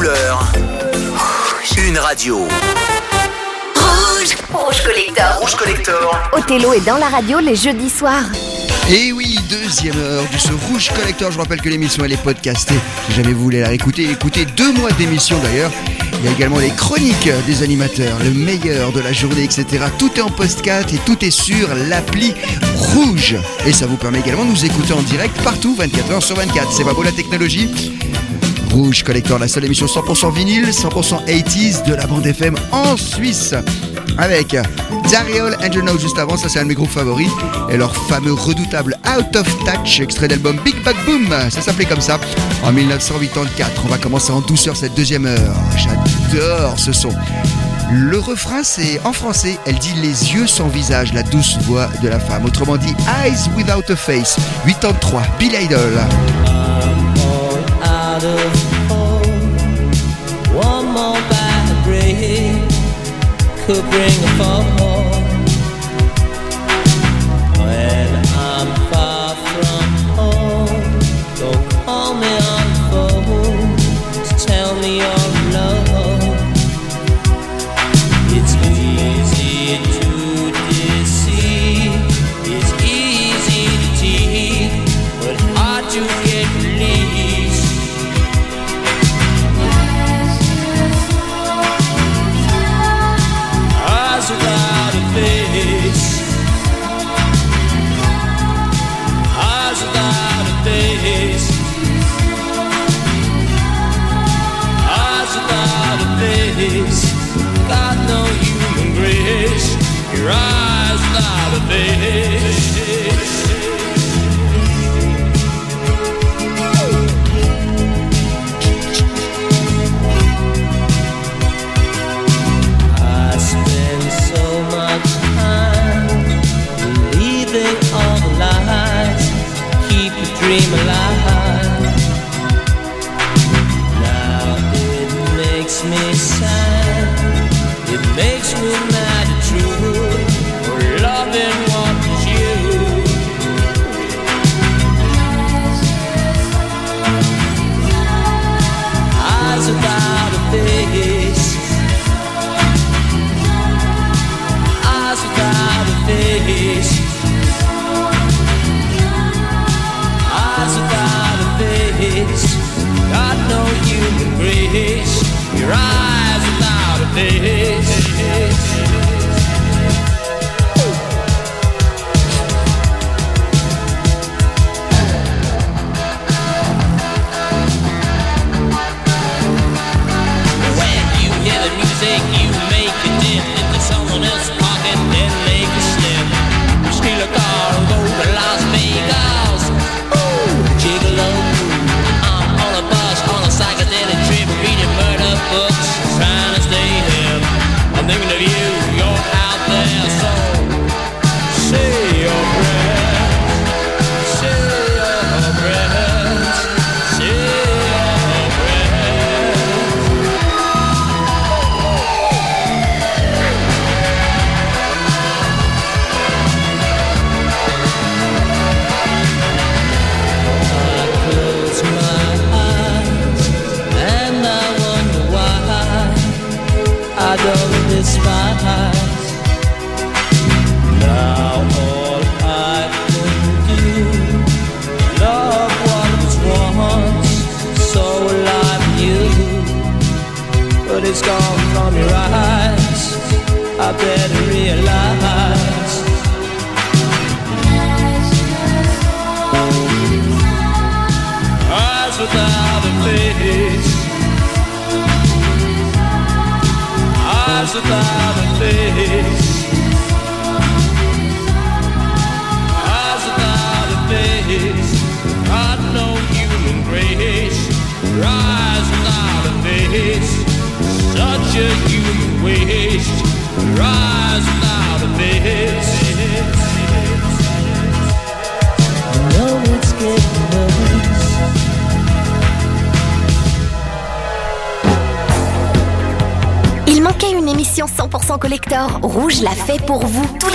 couleur. Une radio. Rouge Rouge Collector Rouge Collector. Othello est dans la radio les jeudis soirs. Et oui, deuxième heure de ce Rouge Collector. Je vous rappelle que l'émission elle est podcastée. Si jamais vous voulez la réécouter, écoutez deux mois d'émission d'ailleurs. Il y a également les chroniques des animateurs, le meilleur de la journée, etc. Tout est en podcast et tout est sur l'appli Rouge. Et ça vous permet également de nous écouter en direct partout, 24 heures sur 24. C'est pas beau la technologie? Rouge Collector, la seule émission 100% vinyle, 100% 80s de la bande FM en Suisse. Avec Dariol Know juste avant, ça c'est un de mes groupes favoris. Et leur fameux redoutable Out of Touch, extrait d'album Big Bag Boom, ça s'appelait comme ça, en 1984. On va commencer en douceur cette deuxième heure. J'adore ce son. Le refrain, c'est en français, elle dit les yeux sans visage, la douce voix de la femme. Autrement dit, Eyes Without a Face. 83, Bill Idol. One more bad break could bring a fall. Eyes pour vous tous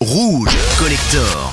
Rouge Collector.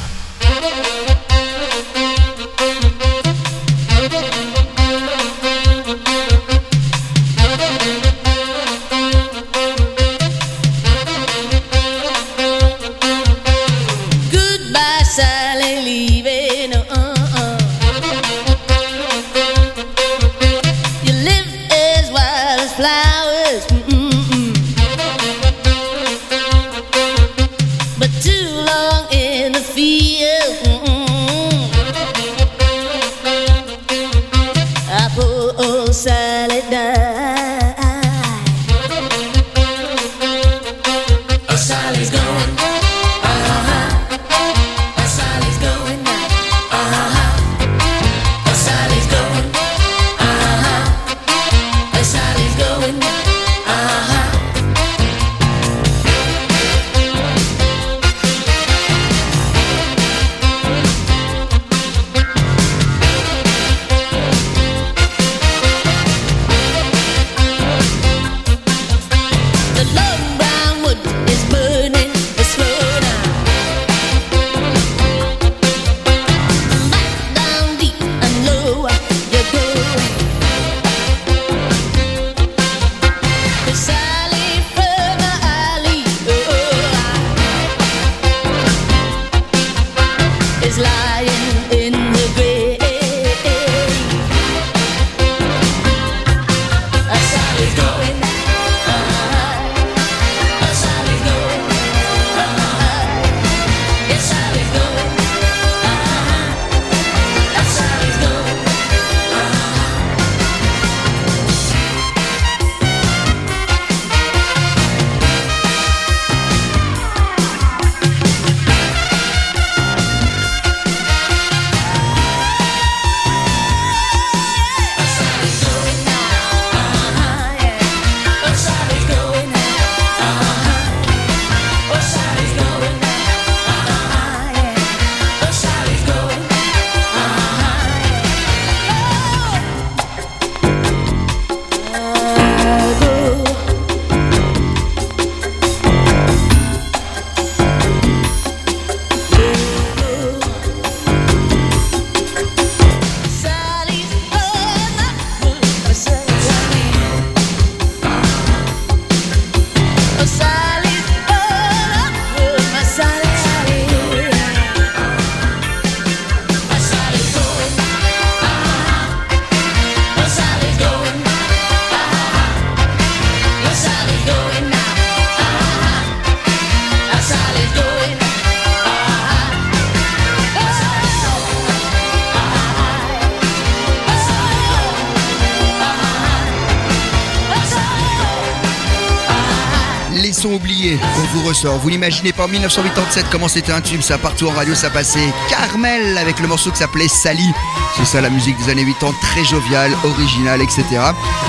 Vous l'imaginez pas en 1987 comment c'était un tube, ça partout en radio, ça passait. Carmel avec le morceau qui s'appelait Sally. C'est ça la musique des années 80, très joviale, originale, etc.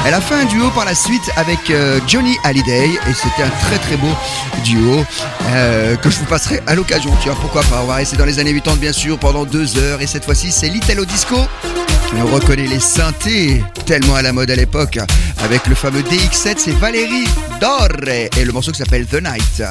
Elle a fait un duo par la suite avec euh, Johnny Hallyday et c'était un très très beau duo euh, que je vous passerai à l'occasion. Tiens, pourquoi pas On va rester dans les années 80 bien sûr pendant deux heures et cette fois-ci c'est l'Italo Disco. On reconnaît les synthés, tellement à la mode à l'époque. Avec le fameux DX7, c'est Valérie Dorre et le morceau qui s'appelle The Night.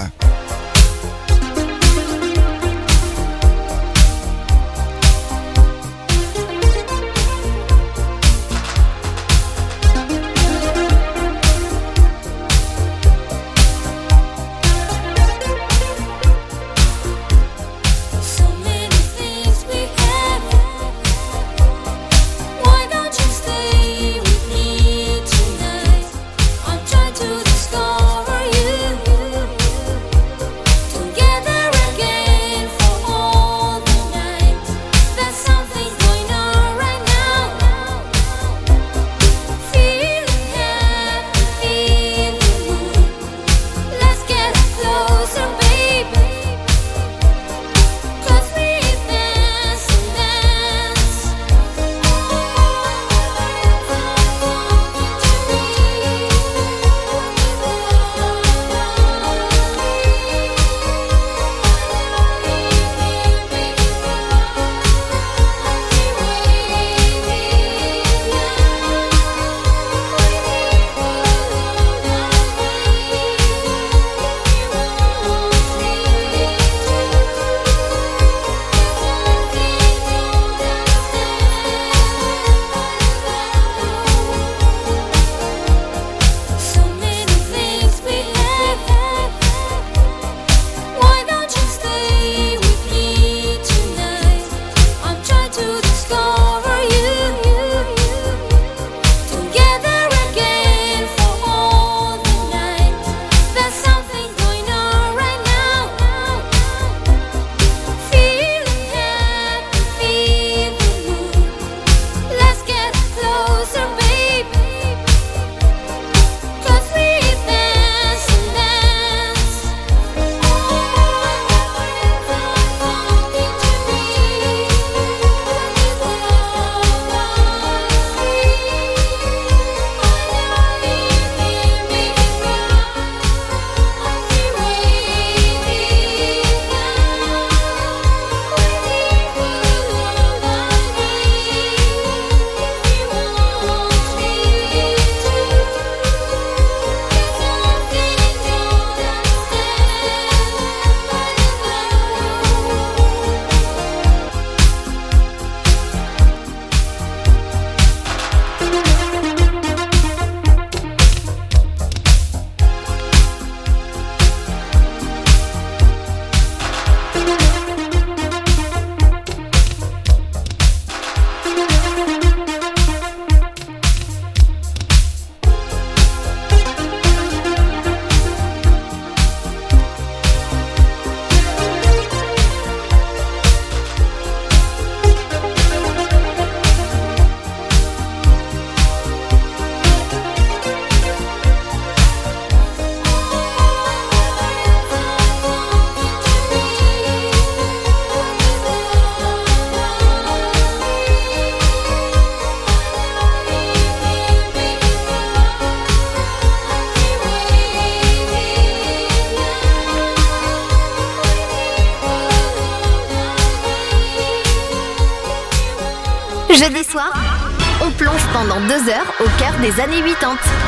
années 80.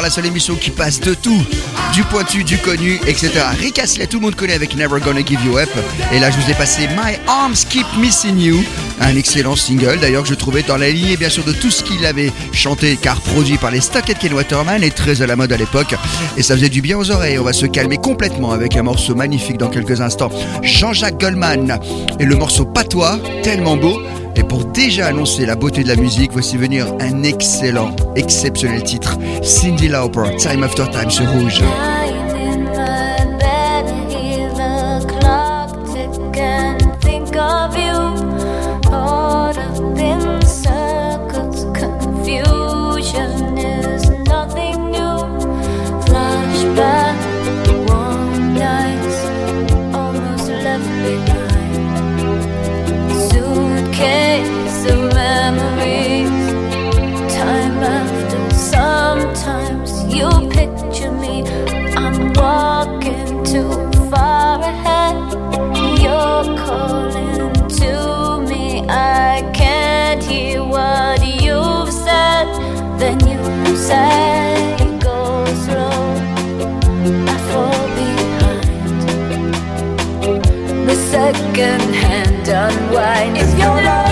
la seule émission qui passe de tout, du pointu, du connu, etc. Rick tout le monde connaît avec Never Gonna Give You Up. Et là, je vous ai passé My Arms Keep Missing You, un excellent single d'ailleurs que je trouvais dans la lignée bien sûr de tout ce qu'il avait chanté car produit par les Stockhead Ken Waterman et très à la mode à l'époque. Et ça faisait du bien aux oreilles. On va se calmer complètement avec un morceau magnifique dans quelques instants. Jean-Jacques Goldman et le morceau Patois, tellement beau. Et pour déjà annoncer la beauté de la musique, voici venir un excellent, exceptionnel titre. Cindy Lauper, Time After Time sur Rouge. the slow. I fall behind. The second hand unwind. If you're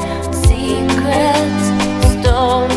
all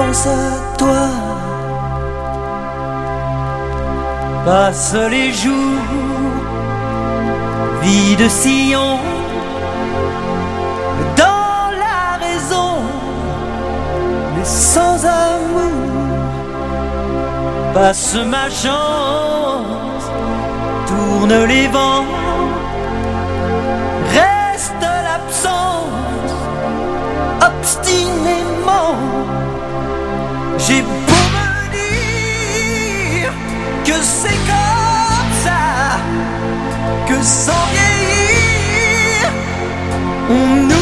pense à toi. Passent les jours, vie de sillon. Dans la raison, mais sans amour, passe ma chance, tourne les vents. J'ai beau me dire que c'est comme ça, que sans vieillir, on nous.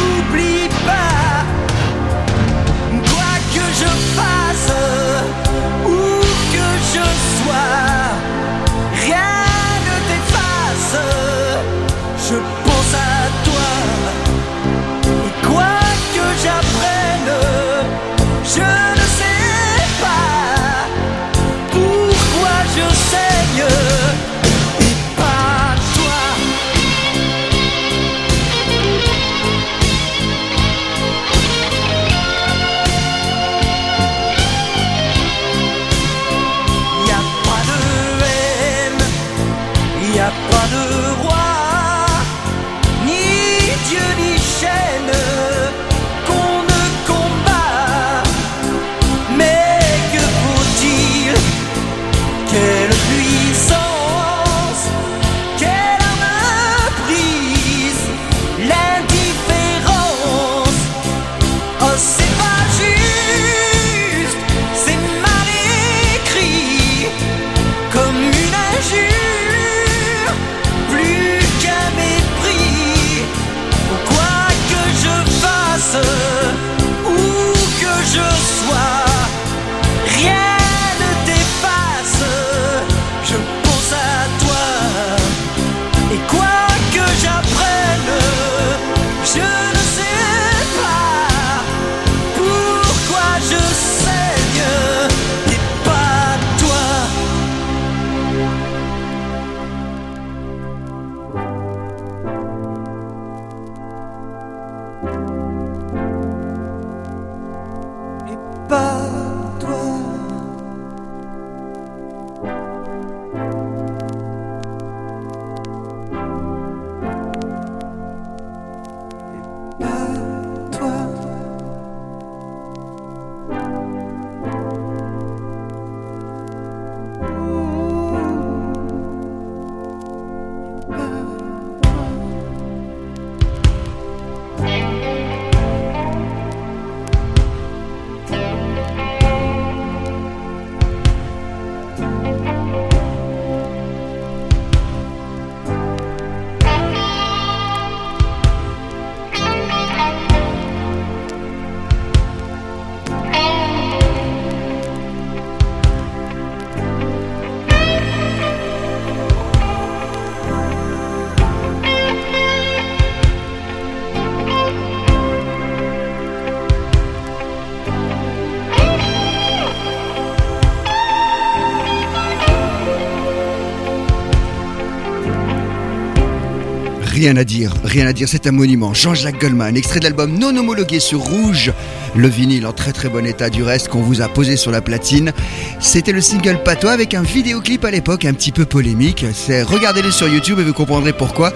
Rien à dire, rien à dire, c'est un monument. Jean-Jacques Goldman, extrait de l'album non homologué sur rouge. Le vinyle en très très bon état du reste qu'on vous a posé sur la platine. C'était le single Patois avec un vidéoclip à l'époque un petit peu polémique. C'est regardez-le sur YouTube et vous comprendrez pourquoi.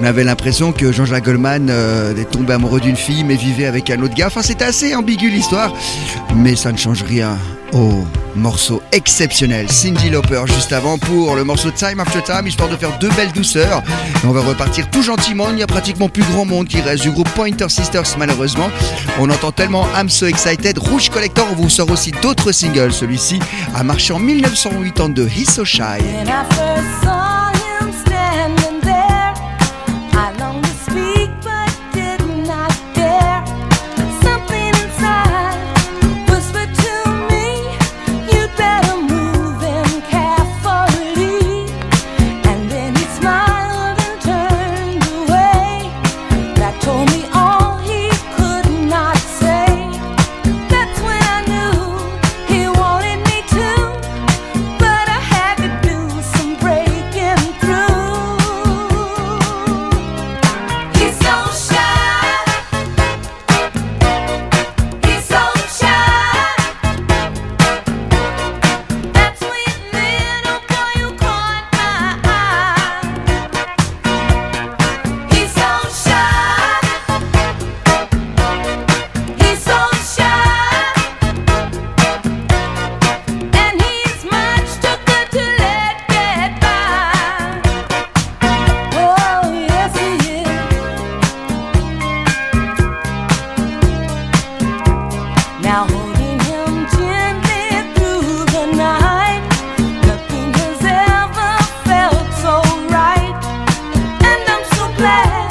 On avait l'impression que Jean-Jacques Goldman euh, est tombé amoureux d'une fille mais vivait avec un autre gars. Enfin, c'était assez ambigu l'histoire, mais ça ne change rien Oh, morceau exceptionnel. Cindy Lauper juste avant pour le morceau Time After Time, histoire de faire deux belles douceurs. On va repartir tout gentiment. Il n'y a pratiquement plus grand monde qui reste du groupe Pointer Sisters, malheureusement. On entend tellement I'm So Excited. Rouge Collector, on vous sort aussi d'autres singles. Celui-ci a marché en 1982, He's So Shy. glad.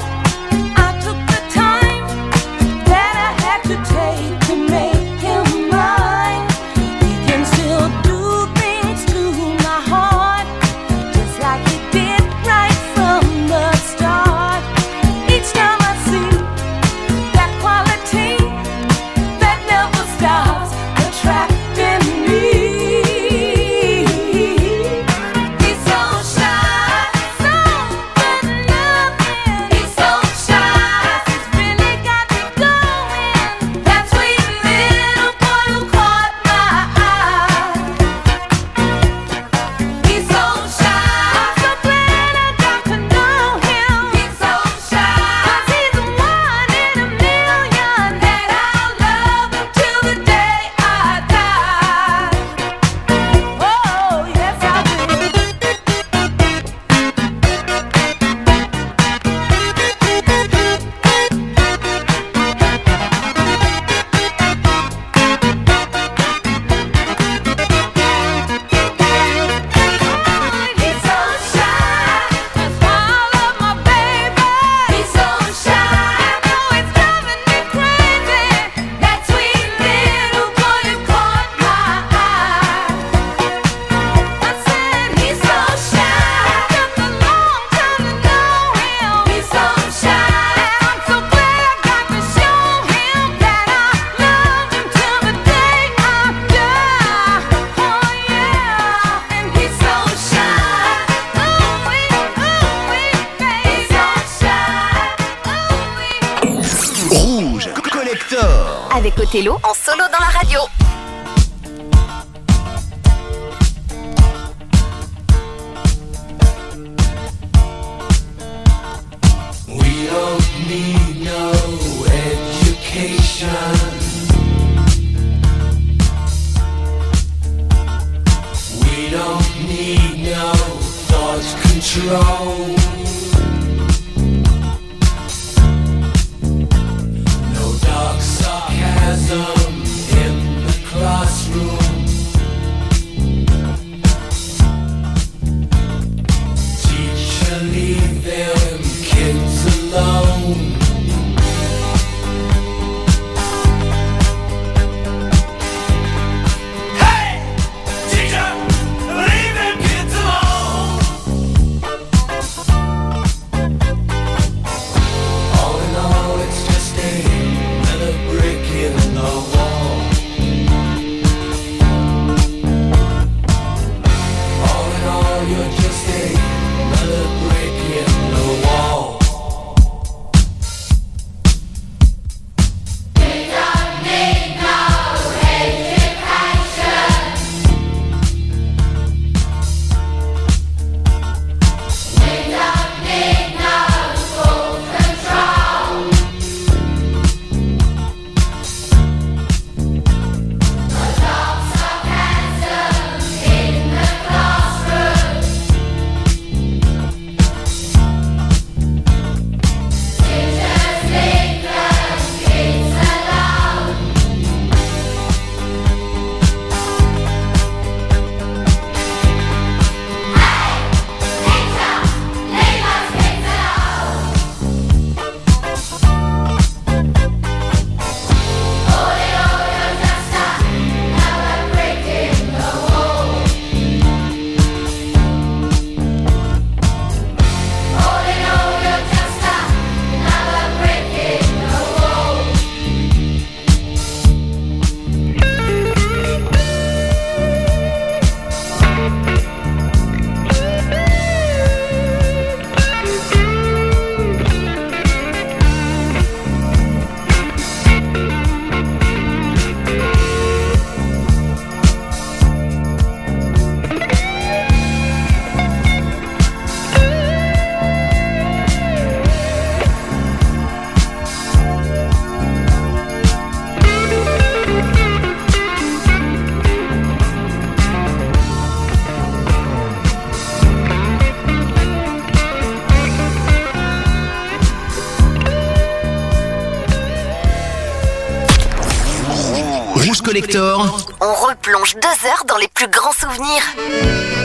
On replonge deux heures dans les plus grands souvenirs.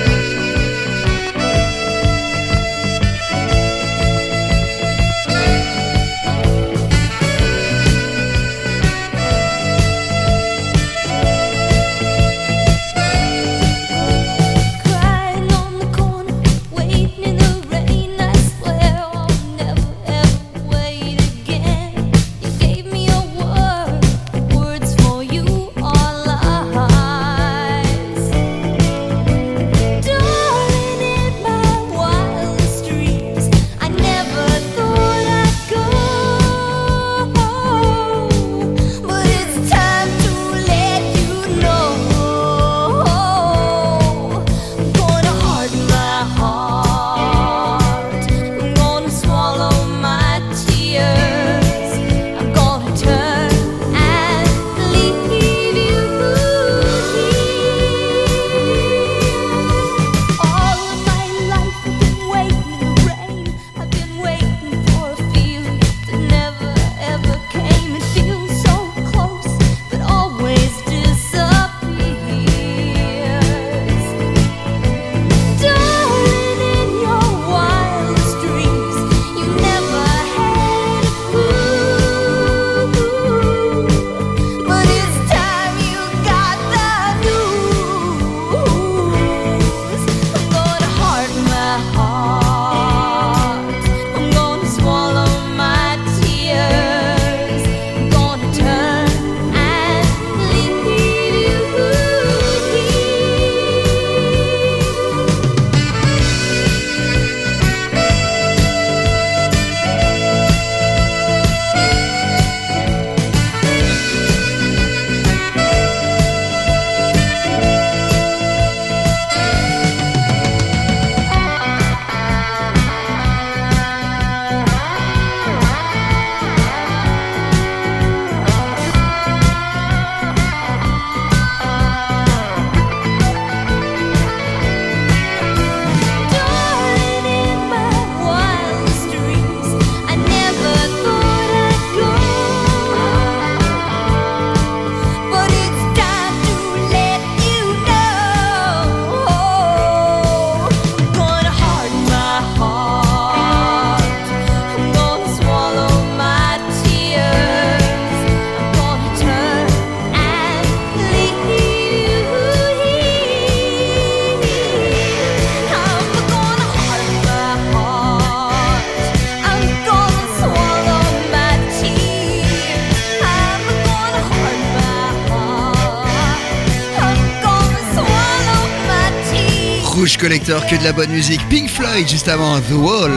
Collector, que de la bonne musique. Pink Floyd juste avant The Wall.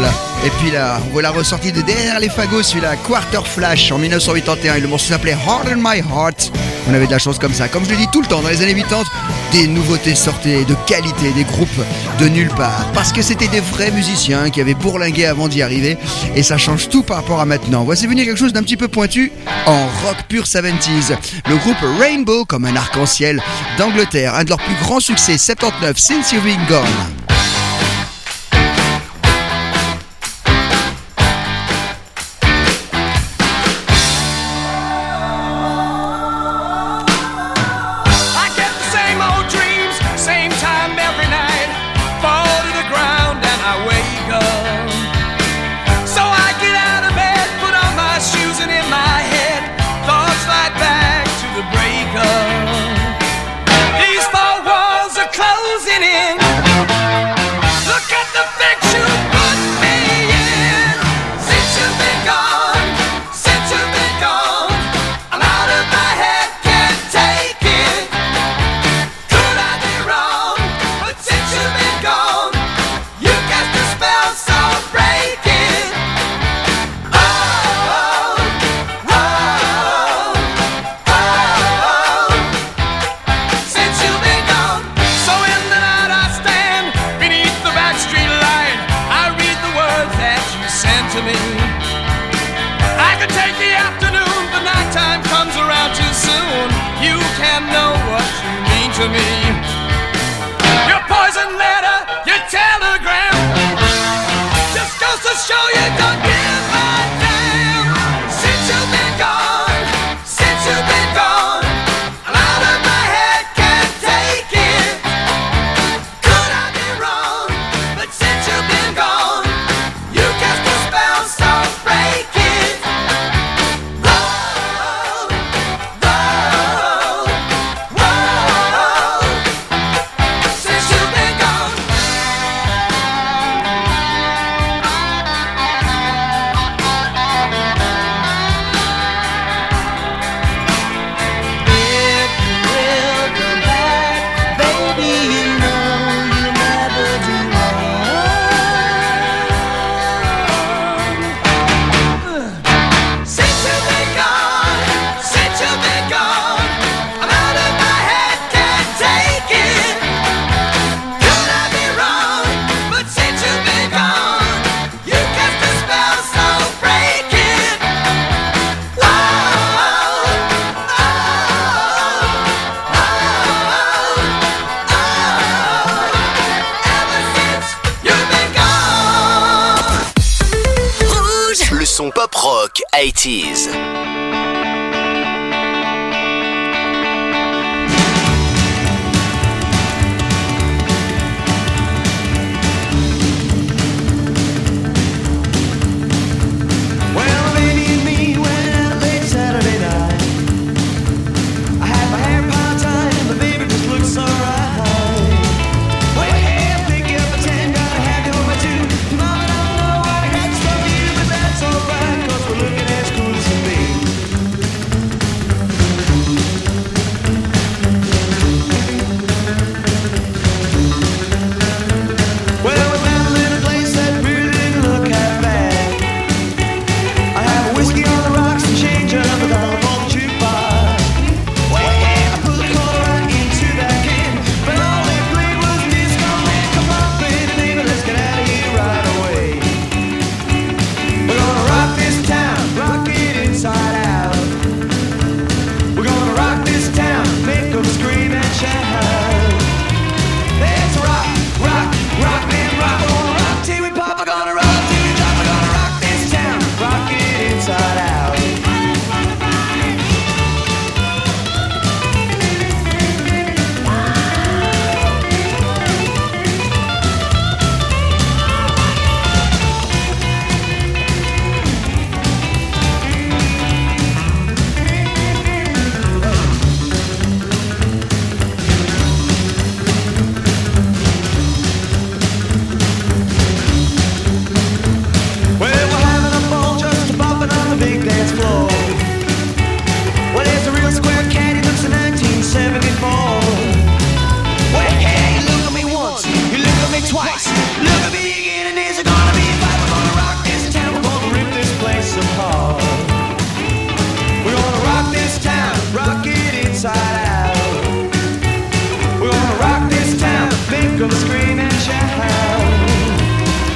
Et puis là, on voit la ressortie de derrière les fagots, celui-là, Quarter Flash en 1981. Et le morceau s'appelait Harden My Heart. On avait de la chance comme ça. Comme je le dis tout le temps, dans les années 80, des nouveautés sortaient de qualité, des groupes de nulle part. Parce que c'était des vrais musiciens qui avaient bourlingué avant d'y arriver. Et ça change tout par rapport à maintenant. Voici venir quelque chose d'un petit peu pointu en rock pur 70s. Le groupe Rainbow, comme un arc-en-ciel d'Angleterre. Un de leurs plus grands succès, 79, Since You've Been Gone. Take the afternoon, nighttime comes around too soon. You can know what you mean to me. Your poison letter, your telegram, just goes to show you don't give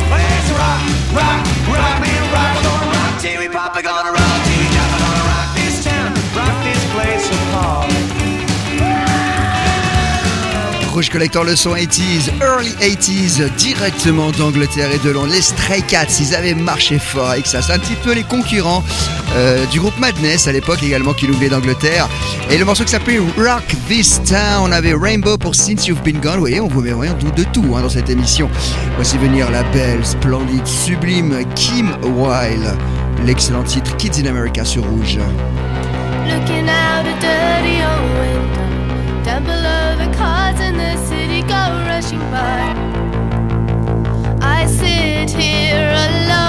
Let's rock, rock. Rouge Collector, le son 80s, early 80s, directement d'Angleterre et de Londres. Les Stray Cats, ils avaient marché fort avec ça. C'est un petit peu les concurrents euh, du groupe Madness à l'époque également qui nous d'Angleterre. Et le morceau qui s'appelait Rock This Town, on avait Rainbow pour Since You've Been Gone. Vous voyez, on vous met rien de tout hein, dans cette émission. Voici venir la belle, splendide, sublime Kim Wilde. L'excellent titre Kids in America sur Rouge. Looking out a dirty old window, down below I sit here alone.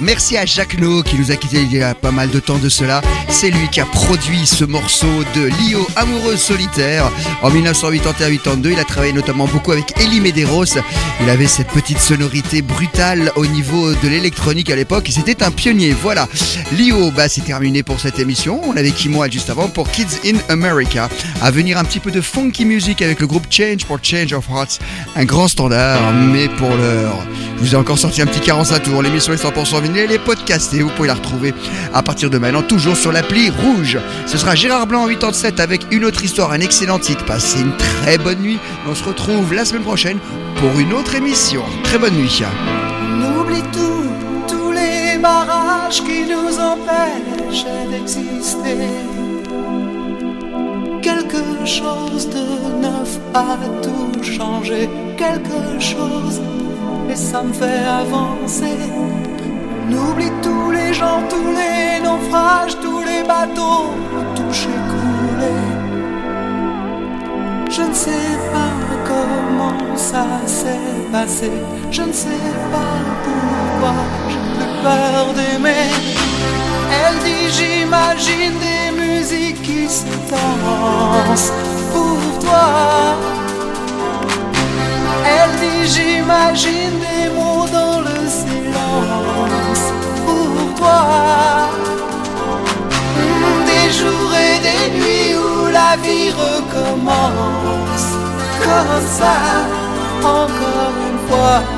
Merci à Jacques No qui nous a quitté il y a pas mal de temps de cela. C'est lui qui a produit ce morceau de Lio Amoureux Solitaire en 1981-82. Il a travaillé notamment beaucoup avec Elie Medeiros. Il avait cette petite sonorité brutale au niveau de l'électronique à l'époque c'était un pionnier. Voilà. Lio, bah, c'est terminé pour cette émission. On avait Kimoa juste avant pour Kids in America. À venir un petit peu de funky music avec le groupe Change pour Change of Hearts. Un grand standard, mais pour l'heure. Je vous ai encore sorti un petit 45 tours. L'émission 100% vinyle, elle est podcastée. Vous pouvez la retrouver à partir de maintenant, toujours sur l'appli rouge. Ce sera Gérard Blanc en 87 avec une autre histoire, un excellent titre. Passez une très bonne nuit. On se retrouve la semaine prochaine pour une autre émission. Très bonne nuit. On oublie tout, tous les barrages qui nous empêchent d'exister. Quelque chose de neuf a tout changé, quelque chose, et ça me fait avancer. Tous les naufrages, tous les bateaux, touchés, coulés. Je ne sais pas comment ça s'est passé. Je ne sais pas pourquoi j'ai plus peur d'aimer. Elle dit j'imagine des musiques qui se dansent pour toi. Elle dit j'imagine des mots dans le silence Des jours et des nuits où la vie recommence comme ça, encore une fois.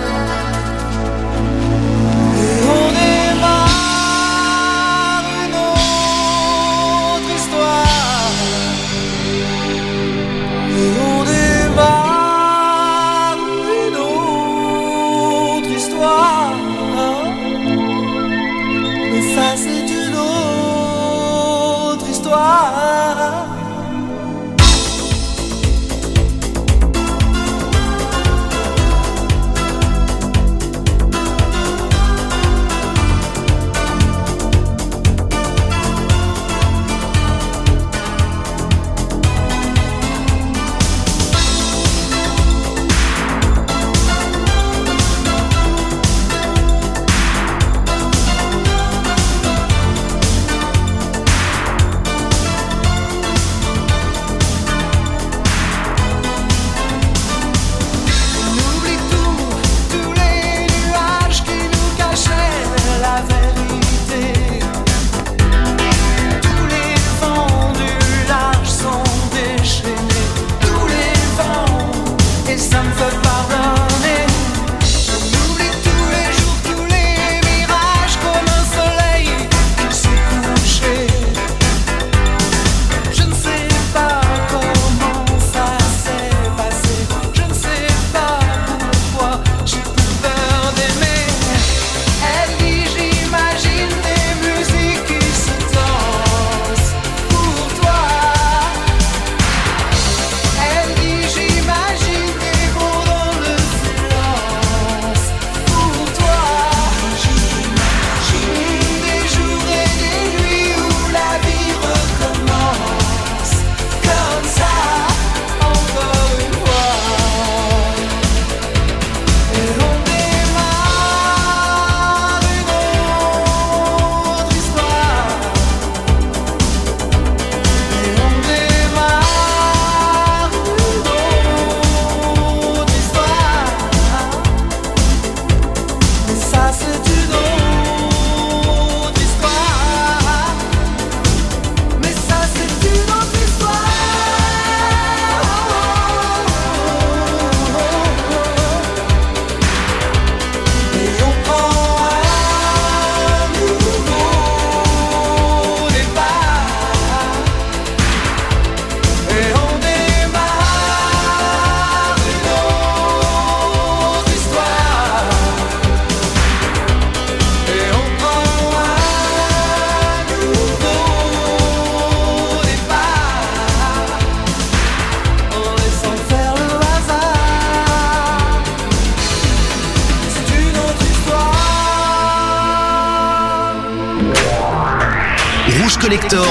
Collector,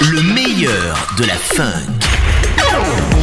le meilleur de la funk.